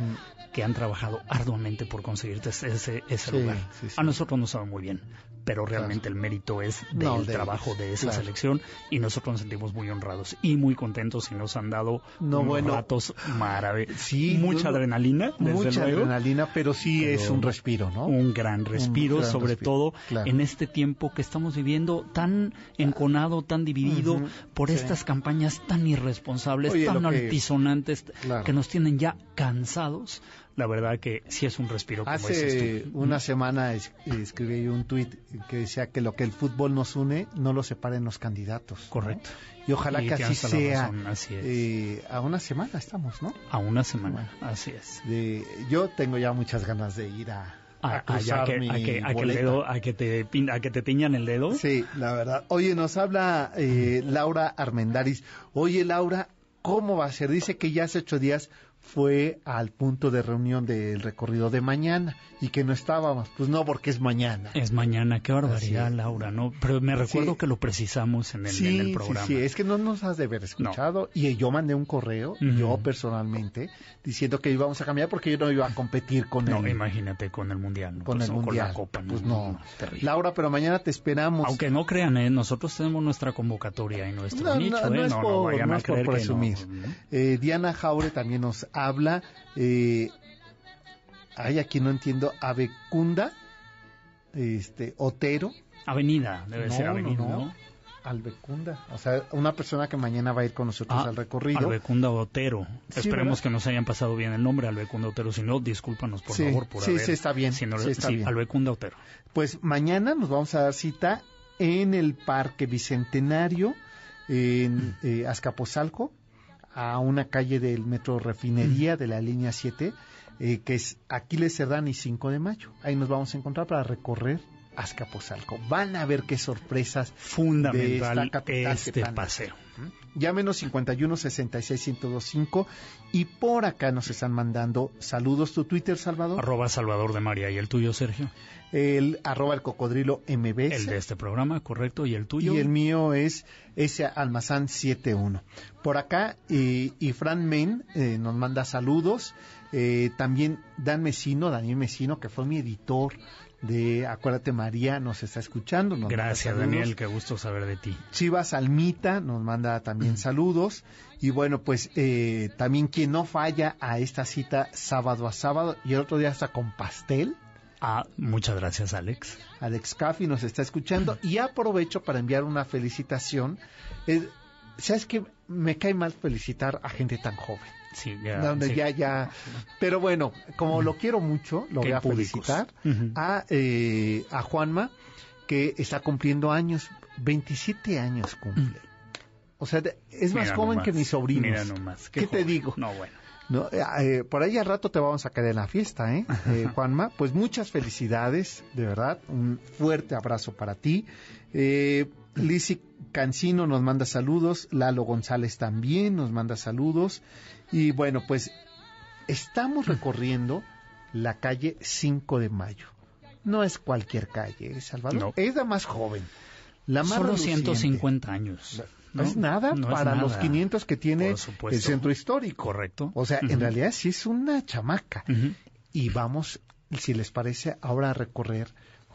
que han trabajado arduamente por conseguir ese, ese, ese Sí, lugar. sí, sí. A nosotros nos sabe muy bien, pero realmente el mérito es del No, de trabajo ellos, de esa claro. selección y nosotros nos sentimos muy honrados y muy contentos y nos han dado No, unos bueno. ratos maravillosos. Sí, mucha no, adrenalina, desde Mucha luego. adrenalina, pero sí Pero es un respiro, ¿no? Un gran respiro, gran sobre respiro, todo claro. en este tiempo que estamos viviendo tan enconado, tan dividido por sí. estas campañas tan irresponsables, Oye, tan que- altisonantes, que nos tienen ya cansados. La verdad que sí es un respiro, como Hace tú. una semana es- escribí un tuit que decía que lo que el fútbol nos une no lo separen los candidatos. ¿no? Correcto. Y ojalá Y que así sea. razón, así es. Eh, a una semana estamos, ¿no? A una semana, así es. De, yo tengo ya muchas ganas de ir a, a A, que, mi a que- a que el boleta. dedo, a que te a que te tiñan el dedo. Sí, la verdad. Oye, nos habla eh, Laura Armendaris. Oye, Laura, ¿cómo va a ser? Dice que ya hace ocho días fue al punto de reunión del recorrido de mañana y que no estábamos. Pues no, porque es mañana. Es mañana, qué barbaridad. Laura, ¿no? Pero me recuerdo Sí. que lo precisamos en el, Sí, en el sí, programa. sí, es que no nos has de haber escuchado. Y yo mandé un correo, yo personalmente, diciendo que íbamos a cambiar porque yo no iba a competir con No, el, imagínate con el mundial, ¿no? con Pues, el no, mundial. la copa, pues no. terrible. Laura, pero mañana te esperamos. Aunque no crean, ¿eh? nosotros tenemos nuestra convocatoria y nuestro No, nicho, no, no ¿eh? es no, por, vayan no a es por no. presumir. Eh, Diana Jaure también nos habla. Eh, hay aquí no entiendo. Avecunda, este, Otero. Avenida, debe No, ser no, avenida, no. ¿no? Albecunda. O sea, una persona que mañana va a ir con nosotros Ah, al recorrido. Albecunda Otero. Sí, Esperemos ¿verdad? que nos hayan pasado bien el nombre, Albecunda Otero. Si no, discúlpanos, por Sí, favor, por sí, haber... sí, está bien, si no- sí, está bien. Albecunda Otero. Pues mañana nos vamos a dar cita en el Parque Bicentenario, en eh, Azcapotzalco, a una calle del Metro Refinería de la línea 7, eh, que es Aquiles Cerdán y 5 de mayo. Ahí nos vamos a encontrar para recorrer Azcapotzalco. Van a ver qué sorpresas de Fundamental esta capital este paseo. Llámenos 51 66 1025 y por acá nos están mandando saludos. ¿Tu Twitter, Salvador? Arroba Salvador de María. ¿Y el tuyo, Sergio? El arroba el cocodrilo MBS. El de este programa, correcto. ¿Y el tuyo? Y el mío es ese almazán 71. Por acá, eh, y Fran Men eh, nos manda saludos. Eh, también Dan Mesino, Daniel Mesino, que fue mi editor de Acuérdate María, nos está escuchando. nos Gracias. Daniel. Qué gusto saber de ti. Chivas Almita nos manda también saludos. Y bueno, pues eh, también quien no falla a esta cita sábado a sábado y el otro día hasta con pastel. Ah, muchas gracias, Alex. Alex Caffi nos está escuchando y aprovecho para enviar una felicitación. Eh, ¿Sabes que Me cae mal felicitar a gente tan joven. Sí, ya. donde sí. ya, ya. Pero bueno, como lo quiero mucho, lo voy a felicitar a, eh, a Juanma, que está cumpliendo años, 27 años cumple. O sea, es más Mira joven nomás, que mis sobrinos. Mira nomás. ¿Qué, te digo? No, bueno. No, eh, eh, por ahí al rato te vamos a caer en la fiesta, ¿eh? Eh, Juanma? Pues muchas felicidades, de verdad. Un fuerte abrazo para ti. Eh, Lizzy Cancino nos manda saludos. Lalo González también nos manda saludos. Y bueno, pues estamos recorriendo la calle 5 de Mayo. No es cualquier calle, ¿eh, Salvador. No. Es la más joven. La más Solo reluciente. 150 años. No, es nada no es para los nada. 500 que tiene el centro histórico. Correcto. O sea, en realidad sí es una chamaca. Y vamos, si les parece, ahora a recorrer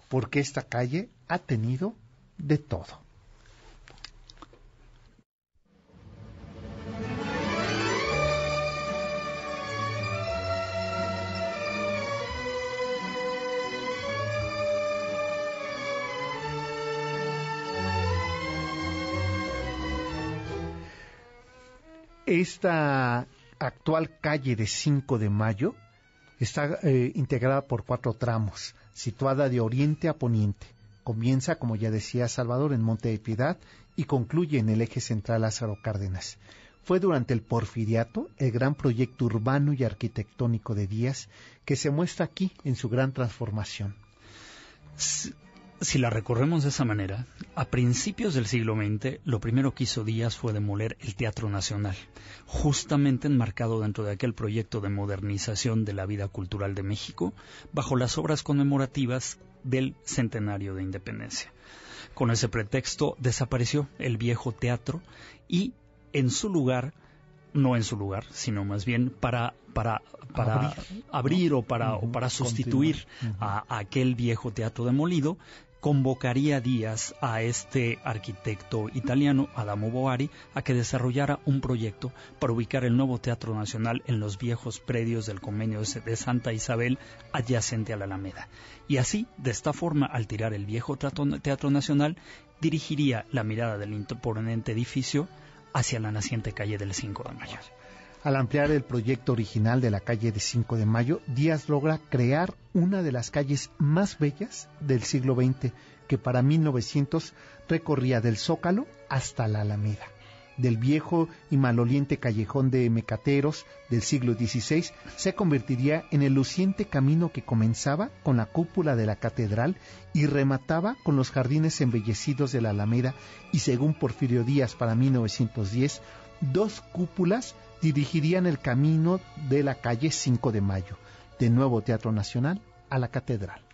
porque esta calle ha tenido de todo. Esta actual calle de 5 de Mayo está eh, integrada por cuatro tramos, situada de oriente a poniente. Comienza, como ya decía Salvador, en Monte de Piedad y concluye en el eje central Lázaro Cárdenas. Fue durante el Porfiriato el gran proyecto urbano y arquitectónico de Díaz que se muestra aquí en su gran transformación. Si, la recorremos de esa manera, a principios del siglo XX, lo primero que hizo Díaz fue demoler el Teatro Nacional, justamente enmarcado dentro de aquel proyecto de modernización de la vida cultural de México, bajo las obras conmemorativas del centenario de independencia. Con ese pretexto desapareció el viejo teatro y en su lugar no en su lugar, sino más bien para, para, para abrir, Abrir, o para, o para sustituir a aquel viejo teatro demolido, convocaría Díaz a este arquitecto italiano, Adamo Boari, a que desarrollara un proyecto para ubicar el nuevo Teatro Nacional en los viejos predios del convenio de Santa Isabel adyacente a la Alameda. Y así, de esta forma, al tirar el viejo Teatro, Teatro Nacional, dirigiría la mirada del imponente edificio hacia la naciente calle del 5 de Mayo. Al ampliar el proyecto original de la calle de 5 de Mayo, Díaz logra crear una de las calles más bellas del siglo XX, que para 1900 recorría del Zócalo hasta la Alameda. Del viejo y maloliente callejón de Mecateros del siglo XVI se convertiría en el luciente camino que comenzaba con la cúpula de la catedral y remataba con los jardines embellecidos de la Alameda y según Porfirio Díaz para 1910, dos cúpulas dirigirían el camino de la calle 5 de Mayo, del nuevo Teatro Nacional a la Catedral.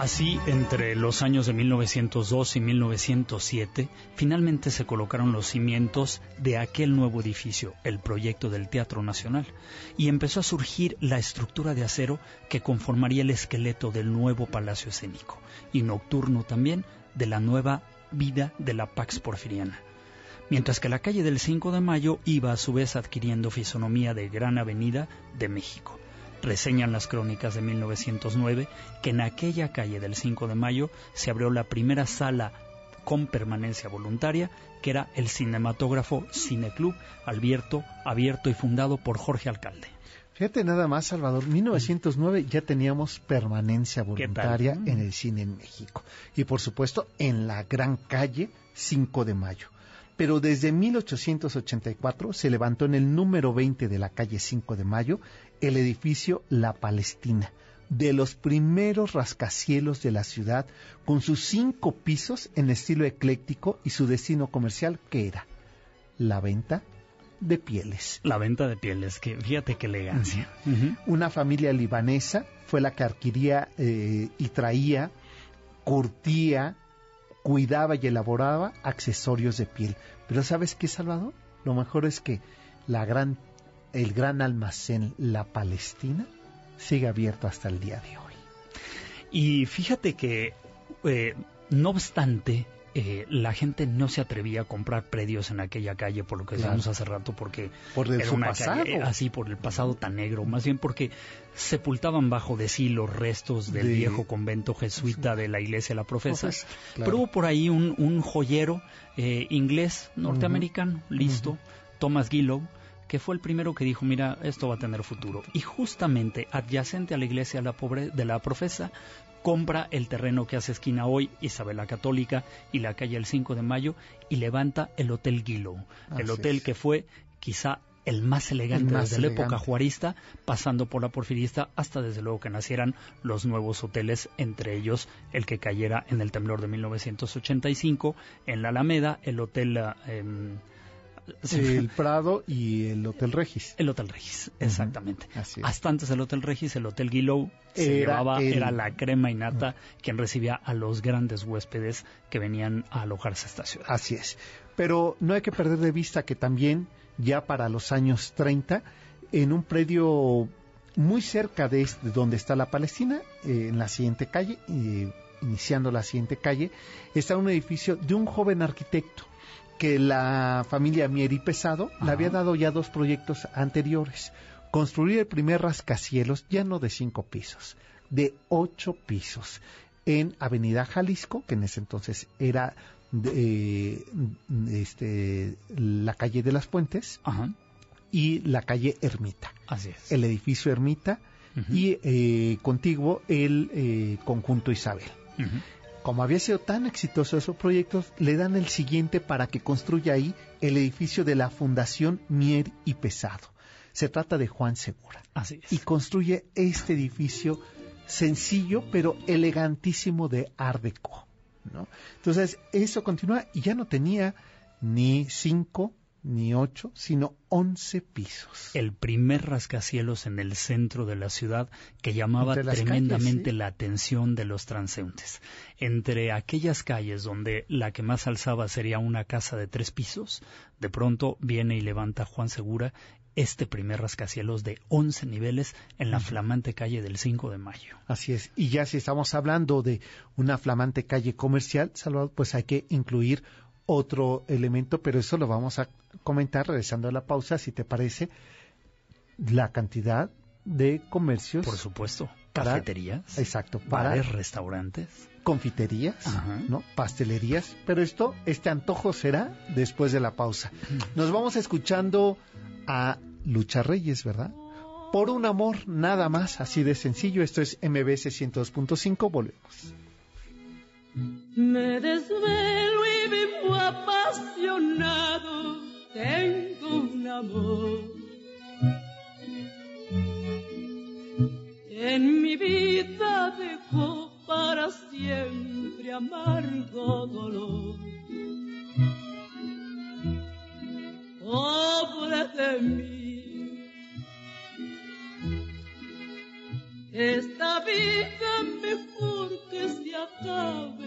Así, entre los años de 1902 y 1907, finalmente se colocaron los cimientos de aquel nuevo edificio, el proyecto del Teatro Nacional, y empezó a surgir la estructura de acero que conformaría el esqueleto del nuevo Palacio Escénico, y nocturno también de la nueva vida de la Pax Porfiriana. Mientras que la calle del 5 de Mayo iba a su vez adquiriendo fisonomía de Gran Avenida de México reseñan las crónicas de 1909 que en aquella calle del 5 de mayo se abrió la primera sala con permanencia voluntaria, que era el cinematógrafo Cineclub, abierto, abierto y fundado por Jorge Alcalde. Fíjate nada más, Salvador, 1909 ya teníamos permanencia voluntaria en el cine en México. Y por supuesto en la gran calle 5 de Mayo. Pero desde 1884 se levantó en el número 20 de la calle 5 de Mayo el edificio La Palestina, de los primeros rascacielos de la ciudad, con sus cinco pisos en estilo ecléctico y su destino comercial, que era la venta de pieles. La venta de pieles, que fíjate qué elegancia. Una familia libanesa fue la que adquiría eh, y traía, curtía, cuidaba y elaboraba accesorios de piel. Pero ¿sabes qué, Salvador? Lo mejor es que la gran, el gran almacén La Palestina sigue abierto hasta el día de hoy. Y fíjate que, eh, no obstante, eh, la gente no se atrevía a comprar predios en aquella calle, por lo que Claro. decíamos hace rato, porque Por el- era una pasado. calle así, por el pasado tan negro, más bien porque sepultaban bajo de sí los restos del De- viejo convento jesuita de la iglesia La Profesa. Claro. Pero hubo por ahí un, un joyero eh, inglés, norteamericano, listo, Thomas Gillow, que fue el primero que dijo, mira, esto va a tener futuro. Y justamente adyacente a la iglesia de la, pobre, de la profesa, compra el terreno que hace esquina hoy Isabel la Católica y la calle el 5 de Mayo y levanta el Hotel el Así hotel es. que fue quizá el más elegante El más desde la época juarista, pasando por la porfirista, hasta desde luego que nacieran los nuevos hoteles, entre ellos el que cayera en el temblor de 1985 en la Alameda, el Hotel ah, em, el Prado y el Hotel Regis. El Hotel Regis, exactamente. Así es. Hasta antes del Hotel Regis, el Hotel Guillow se Era llevaba, el- era la crema innata quien recibía a los grandes huéspedes que venían a alojarse a esta ciudad. Así es. Pero no hay que perder de vista que también, ya para los años 30, en un predio muy cerca de este- donde está la Palestina, eh, en la siguiente calle, eh, iniciando la siguiente calle, está un edificio de un joven arquitecto que la familia Mieri Pesado le había dado ya dos proyectos anteriores. Construir el primer rascacielos ya no de cinco pisos, de ocho pisos, en Avenida Jalisco, que en ese entonces era de, eh, este, la calle de las Puentes, y la calle Ermita. Así es. El edificio Ermita y eh, contiguo el eh, conjunto Isabel. Como había sido tan exitoso esos proyectos, le dan el siguiente para que construya ahí el edificio de la Fundación Mier y Pesado. Se trata de Juan Segura. Así es. Y construye este edificio sencillo pero elegantísimo de Art Deco. ¿no? Entonces, eso continúa y ya no tenía ni cinco ni ocho, sino once pisos. El primer rascacielos en el centro de la ciudad que llamaba tremendamente calles, sí. la atención de los transeúntes. Entre aquellas calles donde la que más alzaba sería una casa de tres pisos, de pronto viene y levanta Juan Segura este primer rascacielos de 11 niveles en la flamante calle del 5 de mayo. Así es. Y ya si estamos hablando de una flamante calle comercial, Salvador, pues hay que incluir otro elemento, pero eso lo vamos a comentar regresando a la pausa, si te parece, la cantidad de comercios. Por supuesto. para- Cafeterías. Exacto. Para Bares, restaurantes. confiterías, ¿no? Pastelerías, pero esto, este antojo será después de la pausa. Nos vamos escuchando a Lucha Reyes, ¿verdad? Por un amor, nada más, así de sencillo. Esto es MBS 102.5, volvemos. Me desvelo y vivo apasionado, tengo un amor. En mi vida dejó para siempre amargo dolor. Pobre de mí, esta vida mejor que se acabe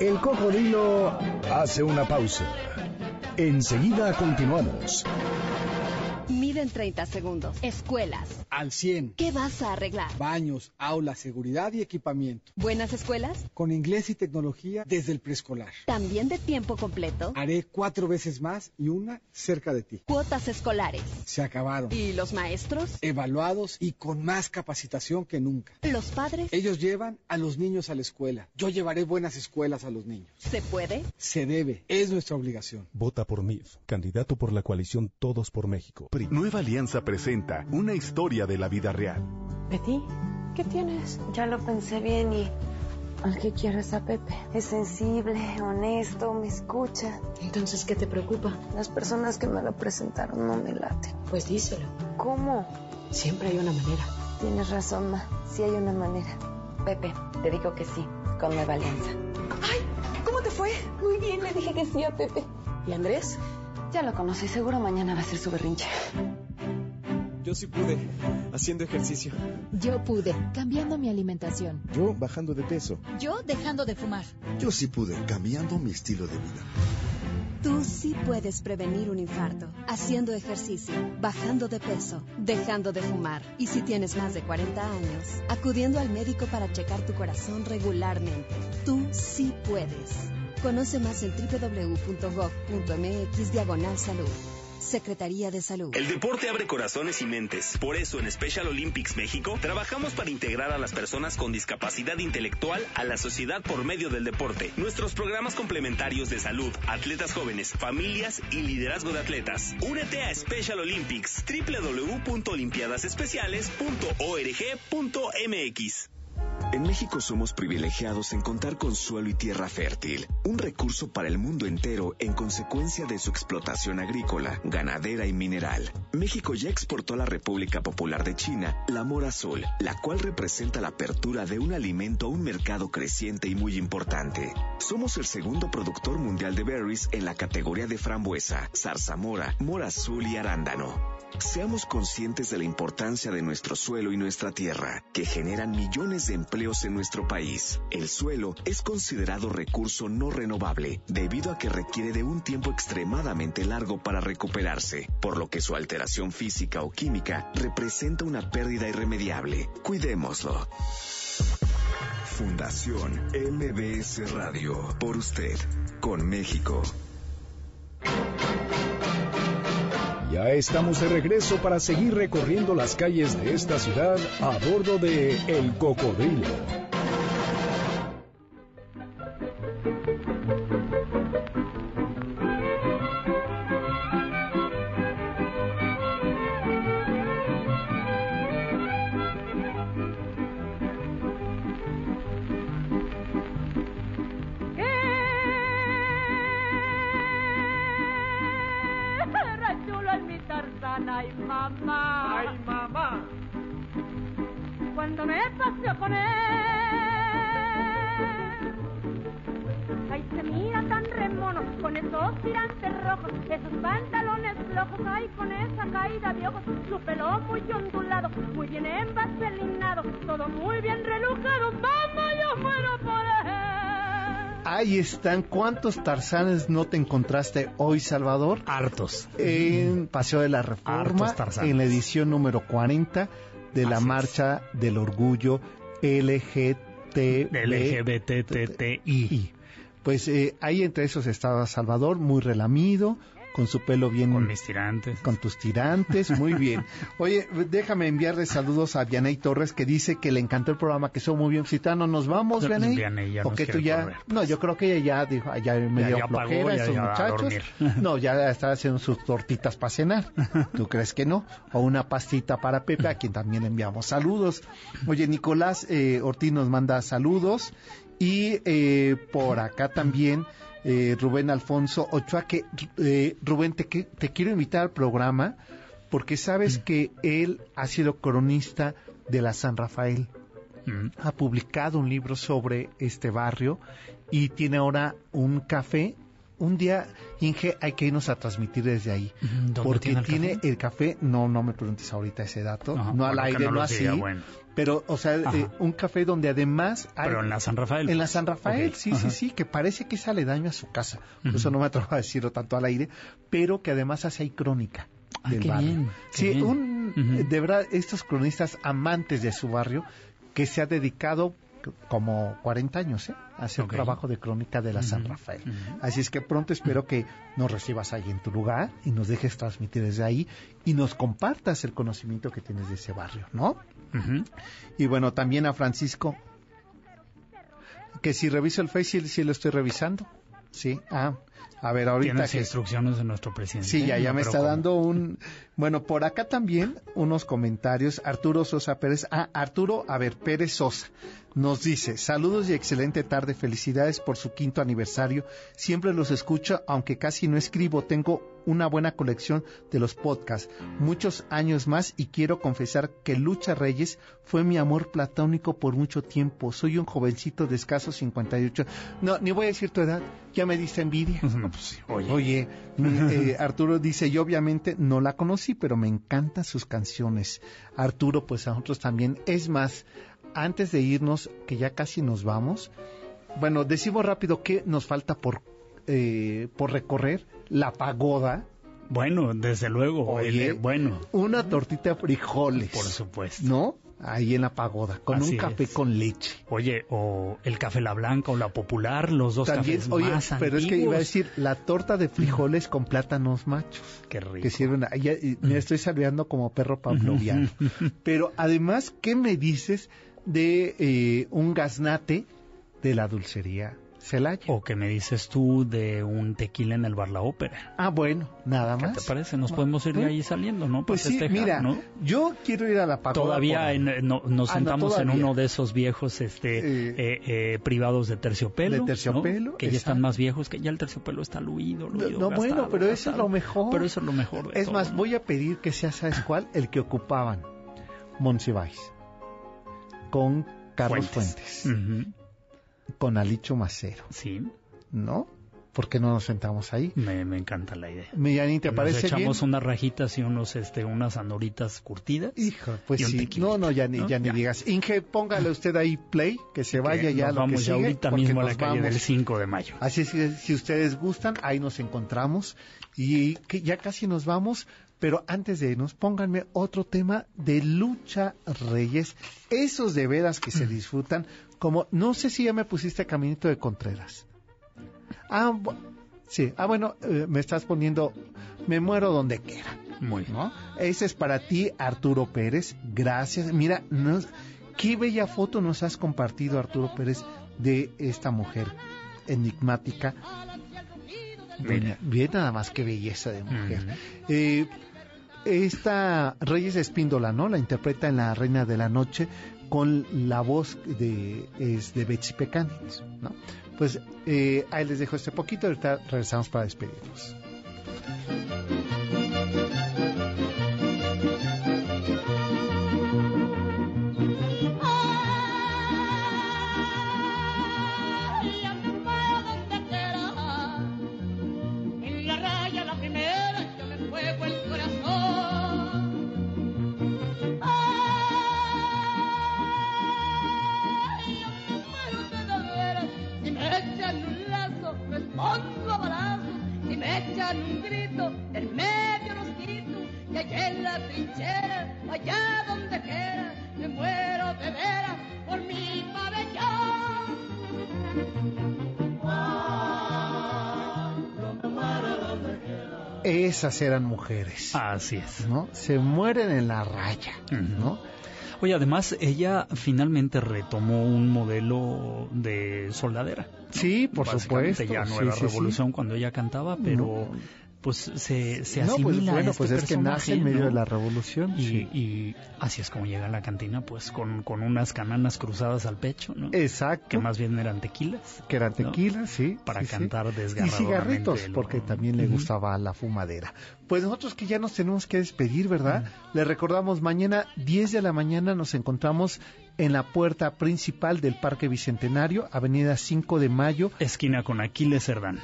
El cocodrilo hace una pausa. Enseguida continuamos. Miden 30 segundos. Escuelas. Al 100. ¿Qué vas a arreglar? Baños, aulas, seguridad y equipamiento. ¿Buenas escuelas? Con inglés y tecnología desde el preescolar. ¿También de tiempo completo? Haré cuatro veces más y una cerca de ti. Cuotas escolares. Se acabaron. ¿Y los maestros? Evaluados y con más capacitación que nunca. ¿Los padres? Ellos llevan a los niños a la escuela. Yo llevaré buenas escuelas a los niños. ¿Se puede? Se debe. Es nuestra obligación. Vota por MIF, candidato por la coalición Todos por México. PRI. Nueva Alianza presenta una historia de la vida real. Betty, ¿qué tienes? Ya lo pensé bien y al que quiero es a Pepe. Es sensible, honesto, me escucha. Entonces, ¿qué te preocupa? Las personas que me lo presentaron no me laten. Pues díselo. ¿Cómo? Siempre hay una manera. Tienes razón, Ma. Sí hay una manera. Pepe, te digo que sí, con Nueva Alianza. ¡Ay! ¿Cómo te fue? Muy bien, le dije que sí a Pepe. ¿Y Andrés? Ya lo conocí, seguro mañana va a ser su berrinche. Yo sí pude, haciendo ejercicio. Yo pude, cambiando mi alimentación. Yo bajando de peso. Yo dejando de fumar. Yo sí pude, cambiando mi estilo de vida. Tú sí puedes prevenir un infarto haciendo ejercicio, bajando de peso, dejando de fumar y si tienes más de 40 años, acudiendo al médico para checar tu corazón regularmente. Tú sí puedes. Conoce más en www.gov.mx diagonal salud. Secretaría de Salud. El deporte abre corazones y mentes. Por eso en Special Olympics México trabajamos para integrar a las personas con discapacidad intelectual a la sociedad por medio del deporte. Nuestros programas complementarios de salud, atletas jóvenes, familias y liderazgo de atletas. Únete a Special Olympics www.olimpiadasespeciales.org.mx. En México somos privilegiados en contar con suelo y tierra fértil, un recurso para el mundo entero en consecuencia de su explotación agrícola, ganadera y mineral. México ya exportó a la República Popular de China la mora azul, la cual representa la apertura de un alimento a un mercado creciente y muy importante. Somos el segundo productor mundial de berries en la categoría de frambuesa, zarzamora, mora azul y arándano. Seamos conscientes de la importancia de nuestro suelo y nuestra tierra, que generan millones de empleos en nuestro país. El suelo es considerado recurso no renovable, debido a que requiere de un tiempo extremadamente largo para recuperarse, por lo que su alteración física o química representa una pérdida irremediable. Cuidémoslo. Fundación MBS Radio, por usted, con México. Ya estamos de regreso para seguir recorriendo las calles de esta ciudad a bordo de El Cocodrilo. Caída de ojos, su pelo muy ondulado, muy bien envaselinado, todo muy bien relujado, mamá, yo muero por él. Ahí están. ¿Cuántos tarzanes no te encontraste hoy, Salvador? Hartos. En Paseo de la Reforma, Hartos tarzanes. en la edición número 40 de la Así es. Marcha del Orgullo LGBT. LGBTTI. Pues eh, ahí entre esos estaba Salvador, muy relamido, con su pelo bien... Con mis tirantes. Con tus tirantes, muy bien. Oye, déjame enviarle saludos a Vianey Torres, que dice que le encantó el programa, que son muy bien. Citano, ¿nos vamos, No, pues, Vianey? Vianey ya ¿O nos que tú ya...? correr, No, yo creo que ella ya dijo, ya me dio flojera ya- esos ya muchachos. No, ya está haciendo sus tortitas para cenar. ¿Tú crees que no? O una pastita para Pepe, a quien también le enviamos saludos. Oye, Nicolás eh, Ortiz nos manda saludos. Y eh, por acá también eh, Rubén Alfonso Ochoa, que eh, Rubén, te, te quiero invitar al programa porque sabes que él ha sido cronista de la San Rafael. Mm. Ha publicado un libro sobre este barrio y tiene ahora un café. Un día, Inge, hay que irnos a transmitir desde ahí. ¿Dónde Porque tiene el café? el café, no, no me preguntes ahorita ese dato, Ajá, no al bueno, aire, no no, así. bueno. Pero, o sea, eh, un café donde además hay... Pero en la San Rafael. En la pues. San Rafael, sí, ajá. sí, sí, que parece que es aledaño a su casa. Por eso no me atrevo a decirlo tanto al aire, pero que además hace ahí crónica Ah, del qué barrio. bien, qué sí, bien. un, de verdad, estos cronistas amantes de su barrio, que se ha dedicado como 40 años ¿eh? hacer Ok. trabajo de crónica de la San Rafael. Así es que pronto espero que nos recibas ahí en tu lugar y nos dejes transmitir desde ahí y nos compartas el conocimiento que tienes de ese barrio, ¿no? Y bueno, también a Francisco, que si reviso el Face, sí, lo estoy revisando. Sí, ah, a ver, ahorita Tienes que... instrucciones de nuestro presidente. Sí, ya, ya No, me está dando un... Bueno, por acá también unos comentarios. Arturo Sosa Pérez. Ah, Arturo, a ver, Pérez Sosa. Nos dice, saludos y excelente tarde, felicidades por su quinto aniversario. Siempre los escucho, aunque casi no escribo, tengo una buena colección de los podcasts, muchos años más y quiero confesar que Lucha Reyes fue mi amor platónico por mucho tiempo. Soy un jovencito de escasos 58. No, ni voy a decir tu edad, ya me diste envidia. No, pues oye. Oye, eh, Arturo dice, yo obviamente no la conocí, pero me encantan sus canciones. Arturo, pues a nosotros también. Es más, antes de irnos, que ya casi nos vamos, bueno, decimos rápido que nos falta por, eh, por recorrer la pagoda. Bueno, desde luego. Oye, el- bueno, Una tortita de frijoles. por supuesto. ¿No? Ahí en la pagoda, con Así un café es. con leche. Oye, o el café La Blanca o la Popular, los dos También, cafés oye, más pero es que iba a antiguos. decir la torta de frijoles con plátanos machos. Qué rico. Que sirven, ya- me estoy saludando como perro pavloviano. pero además, ¿qué me dices de eh, un gaznate de la dulcería Celaya? O que me dices tú de un tequila en el bar La Ópera. Ah, bueno, nada ¿Qué más. te parece? Nos podemos ir de ahí saliendo, ¿no? Para Pues sí, festejar, mira, ¿no? yo quiero ir a la pagoda. Todavía en- eh, no- nos Ah, no, sentamos en uno de esos viejos este, eh, eh, privados de terciopelo. De terciopelo. Que ya están más viejos, que ya el terciopelo está luido. luido, No, bueno, gastado, pero eso es lo mejor. Pero eso es lo mejor. de Es todo, más, voy a pedir que sea, ¿sabes cuál? El que ocupaban Monsiváis. Con Carlos Fuentes. Ujú. Con Alicho Macero. Sí. ¿No? ¿Por qué no nos sentamos ahí? Me, me encanta la idea. Millani, ¿te Nos parece echamos bien? unas rajitas y unos, este, unas andoritas curtidas. Hijo, pues sí. No, no, ya ni, ¿no? ya ni digas. Inge, póngale usted ahí play, que se vaya Que ya nos lo que vamos ya sigue, ahorita porque mismo a la nos calle vamos. del 5 de mayo. Así es que si ustedes gustan, ahí nos encontramos y que ya casi nos vamos, pero antes de irnos, pónganme otro tema de lucha reyes, esos de veras que se disfrutan, como no sé si ya me pusiste Caminito de Contreras. Ah, sí, ah bueno, eh, me estás poniendo Me muero donde quiera. Muy ¿no? Ese es para ti, Arturo Pérez. Gracias. Mira, nos- qué bella foto nos has compartido, Arturo Pérez, de esta mujer enigmática. Doña- Bien, nada más que belleza de mujer. Eh, esta Reyes Espíndola, ¿no? La interpreta en La Reina de la Noche con la voz de, es de Betsy. Pues eh, ahí les dejo este poquito, ahorita regresamos para despedirnos. Un grito, en medio los quito. Y allá en la trinchera, allá donde quiera, me muero de veras por mi pabellón. Esas eran mujeres. Así es. ¿no? Se mueren en la raya, ¿no? Oye, además, ella finalmente retomó un modelo de soldadera. Sí, por supuesto. Ya no sí, era sí, sí. revolución cuando ella cantaba, pero pues se, se No, asimila pues a bueno, este pues es que nace en medio ¿no? de la revolución. Y, sí. y así es como llega a la cantina, pues con, con unas cananas cruzadas al pecho, ¿no? Exacto. Que más bien eran tequilas. que eran ¿no? tequilas, sí. Para sí, sí. cantar Y cigarritos, el- porque también le gustaba la fumadera. Pues nosotros que ya nos tenemos que despedir, ¿verdad? Le recordamos, mañana 10 de la mañana nos encontramos en la puerta principal del Parque Bicentenario, Avenida 5 de Mayo. Esquina con Aquiles Cerdán.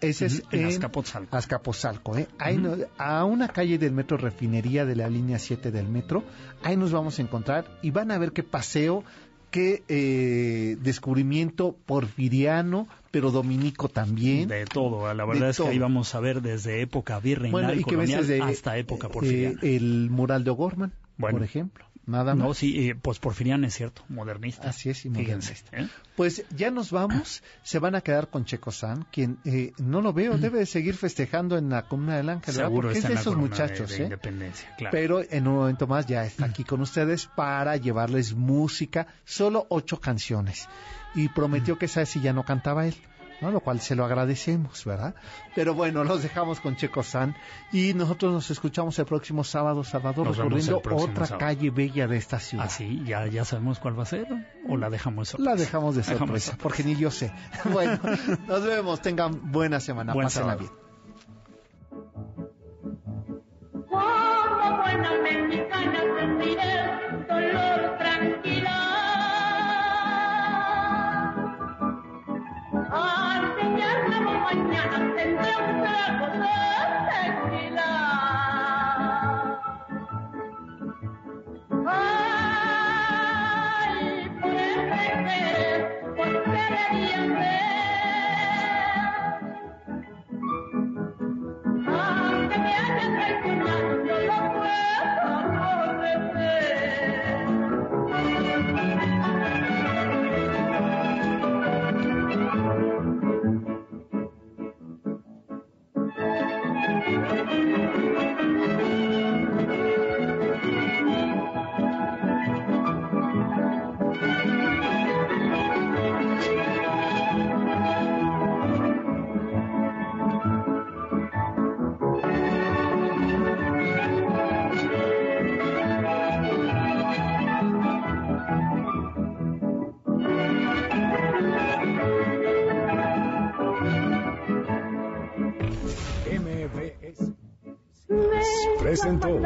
Ese es en Azcapotzalco. Azcapotzalco, ¿eh? Ahí a una calle del metro Refinería de la línea 7 del metro. Ahí nos vamos a encontrar y van a ver qué paseo, qué eh, descubrimiento porfiriano, pero dominico también. De todo, la verdad De es que ahí vamos a ver desde época virreinal, Bueno, y que colonial, ves desde hasta época eh, porfiriana. el mural de O'Gorman, Bueno. por ejemplo. Nada más. No, sí, eh, pues porfiriana es cierto, modernista. Así es, y Fíjense, modernista. ¿eh? Pues ya nos vamos, se van a quedar con Checo San, quien eh, no lo veo, debe de seguir festejando en la comuna del Ángel. Seguro porque es de esos muchachos, de, de ¿eh? independencia, claro. Pero en un momento más ya está aquí con ustedes para llevarles música, solo ocho canciones. Y prometió que esa sí ya no cantaba él, ¿no? Lo cual se lo agradecemos, ¿verdad? Pero bueno, los dejamos con Checo San y nosotros nos escuchamos el próximo sábado, Nos vemos recorriendo otra sábado. calle bella de esta ciudad. Así, ya, ya sabemos cuál va a ser, o la dejamos sorpresa. La dejamos de Dejamos sorpresa, porque ni yo sé. Bueno, nos vemos, tengan buena semana, Buen pásenla sábado. bien. Presentó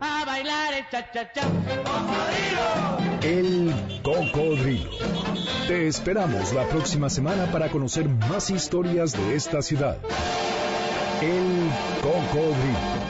A bailar el cha-cha-cha. El Cocodrilo. Te esperamos la próxima semana para conocer más historias de esta ciudad. El Cocodrilo.